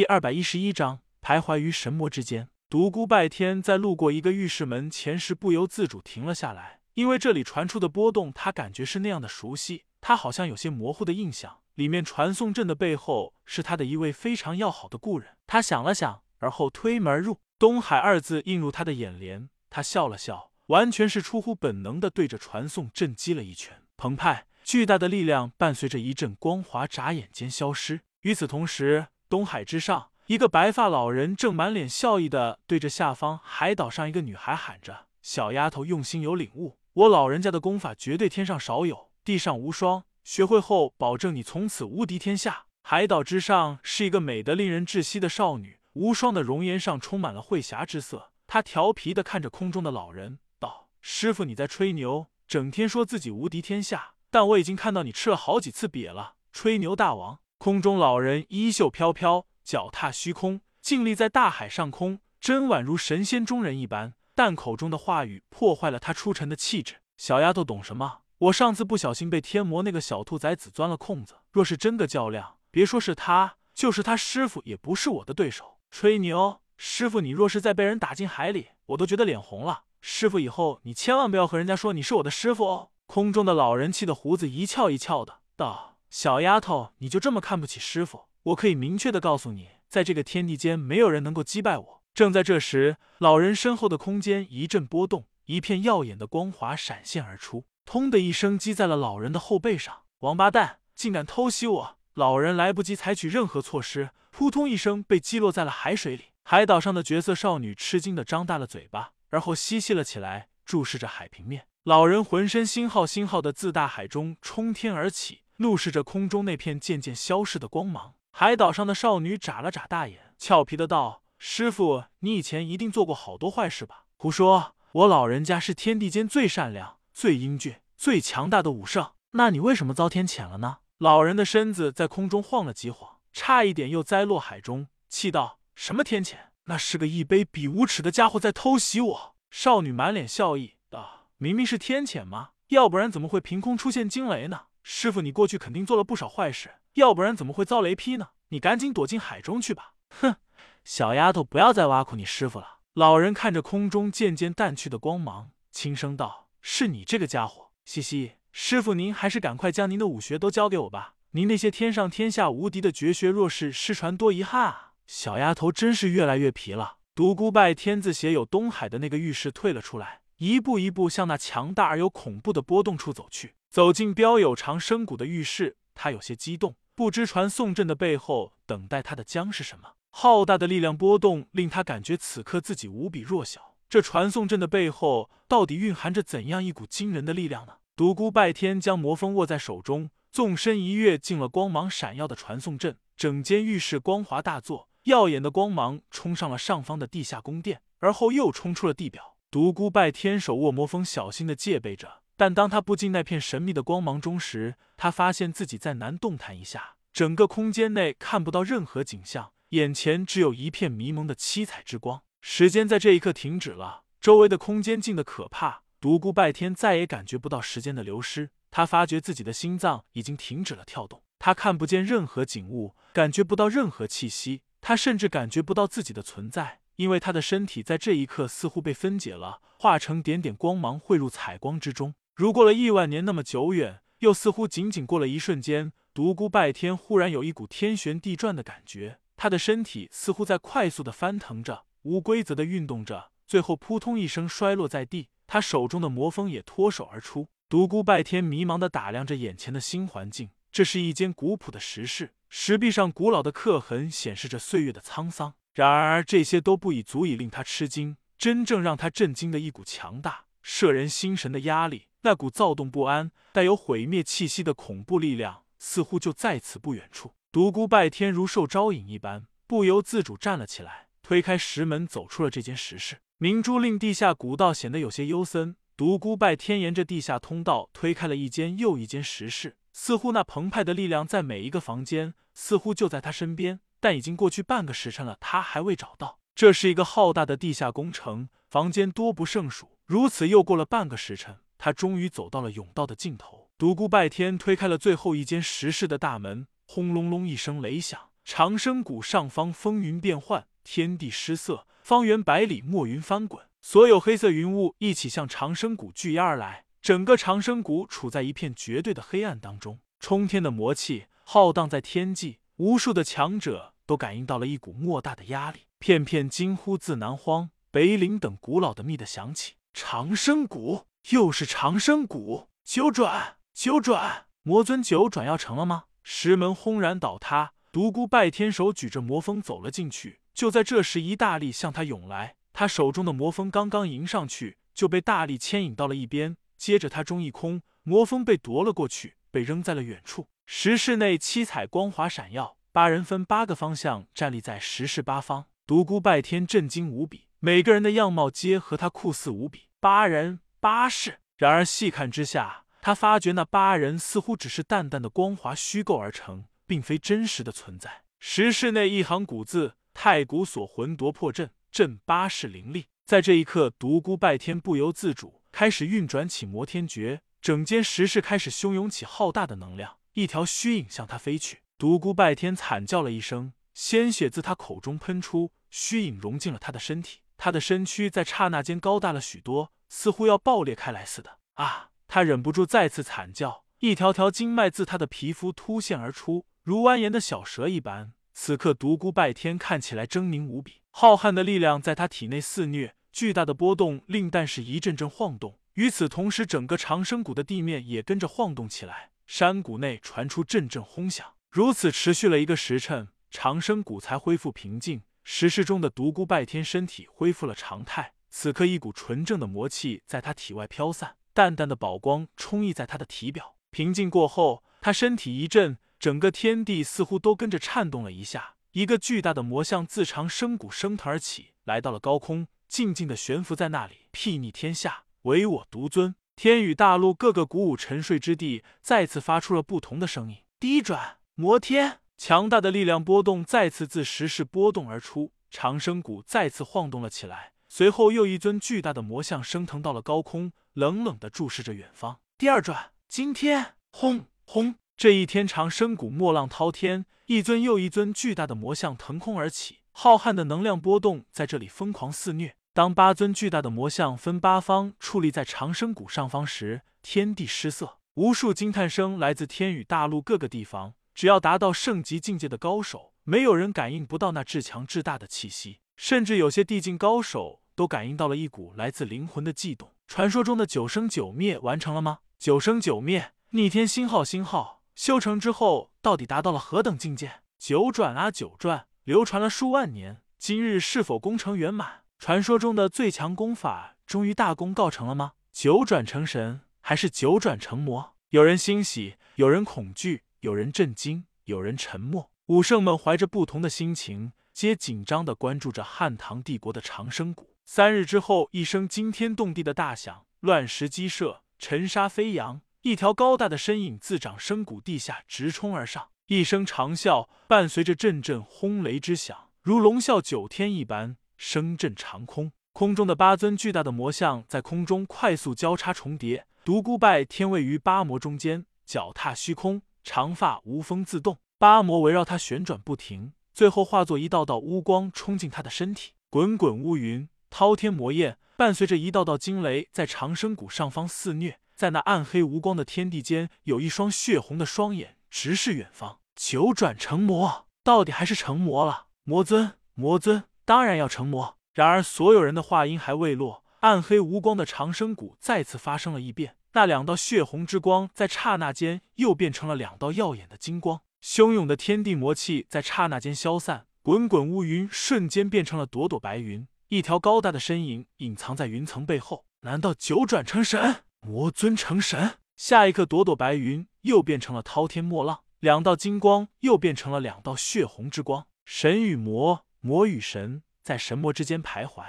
第二百一十一章，徘徊于神魔之间。独孤拜天在路过一个浴室门前时，不由自主停了下来，因为这里传出的波动，他感觉是那样的熟悉。他好像有些模糊的印象，里面传送阵的背后是他的一位非常要好的故人。他想了想，而后推门入。东海二字映入他的眼帘，他笑了笑，完全是出乎本能的对着传送阵击了一拳。澎湃巨大的力量伴随着一阵光华眨眼间消失。与此同时，东海之上，一个白发老人正满脸笑意的对着下方海岛上一个女孩喊着：“小丫头，用心有领悟，我老人家的功法绝对天上少有，地上无双。学会后，保证你从此无敌天下。”海岛之上是一个美得令人窒息的少女，无双的容颜上充满了慧霞之色。她调皮的看着空中的老人，道：“师傅，你在吹牛，整天说自己无敌天下，但我已经看到你吃了好几次瘪了，吹牛大王。”空中老人衣袖飘飘，脚踏虚空，静立在大海上空，真宛如神仙中人一般。但口中的话语破坏了他出尘的气质。小丫头懂什么？我上次不小心被天魔那个小兔崽子钻了空子。若是真的较量，别说是他，就是他师傅也不是我的对手。吹牛，师傅，你若是再被人打进海里，我都觉得脸红了。师傅，以后你千万不要和人家说你是我的师傅哦。空中的老人气得胡子一翘一翘的道。小丫头，你就这么看不起师傅？我可以明确的告诉你，在这个天地间，没有人能够击败我。正在这时，老人身后的空间一阵波动，一片耀眼的光华闪现而出，砰的一声击在了老人的后背上。王八蛋，竟敢偷袭我！老人来不及采取任何措施，扑通一声被击落在了海水里。海岛上的绝色少女吃惊的张大了嘴巴，而后嬉戏了起来，注视着海平面。老人浑身星号星号的自大海中冲天而起。怒视着空中那片渐渐消逝的光芒，海岛上的少女眨了眨大眼，俏皮的道：“师傅，你以前一定做过好多坏事吧？”“胡说，我老人家是天地间最善良、最英俊、最强大的武圣。那你为什么遭天谴了呢？”老人的身子在空中晃了几晃，差一点又栽落海中，气道：“什么天谴？那是个一卑鄙无耻的家伙在偷袭我。”少女满脸笑意道：“明明是天谴吗？要不然怎么会凭空出现惊雷呢？”师傅，你过去肯定做了不少坏事，要不然怎么会遭雷劈呢？你赶紧躲进海中去吧！哼，小丫头，不要再挖苦你师傅了。老人看着空中渐渐淡去的光芒，轻声道：“是你这个家伙，嘻嘻。师傅，您还是赶快将您的武学都教给我吧。您那些天上天下无敌的绝学，若是失传，多遗憾啊！”小丫头真是越来越皮了。独孤拜天字写有东海的那个浴室退了出来，一步一步向那强大而又恐怖的波动处走去。走进标有长生谷的浴室，他有些激动，不知传送阵的背后等待他的将是什么。浩大的力量波动令他感觉此刻自己无比弱小。这传送阵的背后到底蕴含着怎样一股惊人的力量呢？独孤拜天将魔风握在手中，纵身一跃进了光芒闪耀的传送阵。整间浴室光华大作，耀眼的光芒冲上了上方的地下宫殿，而后又冲出了地表。独孤拜天手握魔风，小心的戒备着。但当他步进那片神秘的光芒中时，他发现自己再难动弹一下。整个空间内看不到任何景象，眼前只有一片迷蒙的七彩之光。时间在这一刻停止了，周围的空间静得可怕。独孤拜天再也感觉不到时间的流失，他发觉自己的心脏已经停止了跳动。他看不见任何景物，感觉不到任何气息，他甚至感觉不到自己的存在。因为他的身体在这一刻似乎被分解了，化成点点光芒汇入彩光之中。如过了亿万年那么久远，又似乎仅仅过了一瞬间。独孤拜天忽然有一股天旋地转的感觉，他的身体似乎在快速的翻腾着，无规则的运动着，最后扑通一声摔落在地。他手中的魔锋也脱手而出。独孤拜天迷茫的打量着眼前的新环境，这是一间古朴的石室，石壁上古老的刻痕显示着岁月的沧桑。然而这些都不已足以令他吃惊，真正让他震惊的一股强大、摄人心神的压力。那股躁动不安、带有毁灭气息的恐怖力量，似乎就在此不远处。独孤拜天如受招引一般，不由自主站了起来，推开石门，走出了这间石室。明珠令地下古道显得有些幽森。独孤拜天沿着地下通道推开了一间又一间石室，似乎那澎湃的力量在每一个房间，似乎就在他身边。但已经过去半个时辰了，他还未找到。这是一个浩大的地下工程，房间多不胜数。如此又过了半个时辰。他终于走到了甬道的尽头。独孤拜天推开了最后一间石室的大门，轰隆隆一声雷响，长生谷上方风云变幻，天地失色，方圆百里墨云翻滚，所有黑色云雾一起向长生谷聚压而来。整个长生谷处在一片绝对的黑暗当中，冲天的魔气浩荡在天际，无数的强者都感应到了一股莫大的压力，片片惊呼自南荒、北岭等古老的秘的响起。长生谷，又是长生谷，九转，九转，魔尊九转要成了吗？石门轰然倒塌，独孤拜天手举着魔锋走了进去。就在这时，一大力向他涌来，他手中的魔锋刚刚迎上去，就被大力牵引到了一边。接着他中一空，魔锋被夺了过去，被扔在了远处。石室内七彩光华闪耀，八人分八个方向站立在石室八方。独孤拜天震惊无比，每个人的样貌皆和他酷似无比。八人八式，然而细看之下，他发觉那八人似乎只是淡淡的光华虚构而成，并非真实的存在。石室内一行古字：“太古锁魂夺魄阵，阵八式灵力。”在这一刻，独孤拜天不由自主。开始运转起摩天诀，整间石室开始汹涌起浩大的能量。一条虚影向他飞去，独孤拜天惨叫了一声，鲜血自他口中喷出，虚影融进了他的身体。他的身躯在刹那间高大了许多，似乎要爆裂开来似的。啊！他忍不住再次惨叫，一条条经脉自他的皮肤突现而出，如蜿蜒的小蛇一般。此刻，独孤拜天看起来狰狞无比，浩瀚的力量在他体内肆虐。巨大的波动令但是一阵阵晃动，与此同时，整个长生谷的地面也跟着晃动起来。山谷内传出阵阵轰响，如此持续了一个时辰，长生谷才恢复平静。石室中的独孤拜天身体恢复了常态，此刻一股纯正的魔气在他体外飘散，淡淡的宝光充溢在他的体表。平静过后，他身体一震，整个天地似乎都跟着颤动了一下。一个巨大的魔像自长生谷升腾而起，来到了高空。静静的悬浮在那里，睥睨天下，唯我独尊。天宇大陆各个鼓舞沉睡之地再次发出了不同的声音。低转魔天，强大的力量波动再次自石室波动而出，长生谷再次晃动了起来。随后又一尊巨大的魔像升腾到了高空，冷冷的注视着远方。第二转惊天，轰轰！这一天长生谷墨浪滔天，一尊又一尊巨大的魔像腾空而起，浩瀚的能量波动在这里疯狂肆虐。当八尊巨大的魔像分八方矗立在长生谷上方时，天地失色，无数惊叹声来自天宇大陆各个地方。只要达到圣级境界的高手，没有人感应不到那至强至大的气息，甚至有些地境高手都感应到了一股来自灵魂的悸动。传说中的九生九灭完成了吗？九生九灭，逆天星号星号修成之后，到底达到了何等境界？九转啊九转，流传了数万年，今日是否功成圆满？传说中的最强功法终于大功告成了吗？九转成神还是九转成魔？有人欣喜，有人恐惧，有人震惊，有人沉默。武圣们怀着不同的心情，皆紧张的关注着汉唐帝国的长生谷。三日之后，一声惊天动地的大响，乱石击射，尘沙飞扬，一条高大的身影自长生谷地下直冲而上，一声长啸伴随着阵阵轰雷之响，如龙啸九天一般。声震长空，空中的八尊巨大的魔像在空中快速交叉重叠。独孤拜天位于八魔中间，脚踏虚空，长发无风自动，八魔围绕他旋转不停，最后化作一道道乌光冲进他的身体。滚滚乌云，滔天魔焰，伴随着一道道惊雷在长生谷上方肆虐。在那暗黑无光的天地间，有一双血红的双眼直视远方。九转成魔，到底还是成魔了？魔尊，魔尊。当然要成魔。然而，所有人的话音还未落，暗黑无光的长生谷再次发生了异变。那两道血红之光在刹那间又变成了两道耀眼的金光。汹涌的天地魔气在刹那间消散，滚滚乌云瞬间变成了朵朵白云。一条高大的身影隐藏在云层背后。难道九转成神？魔尊成神？下一刻，朵朵白云又变成了滔天墨浪，两道金光又变成了两道血红之光。神与魔。魔与神在神魔之间徘徊。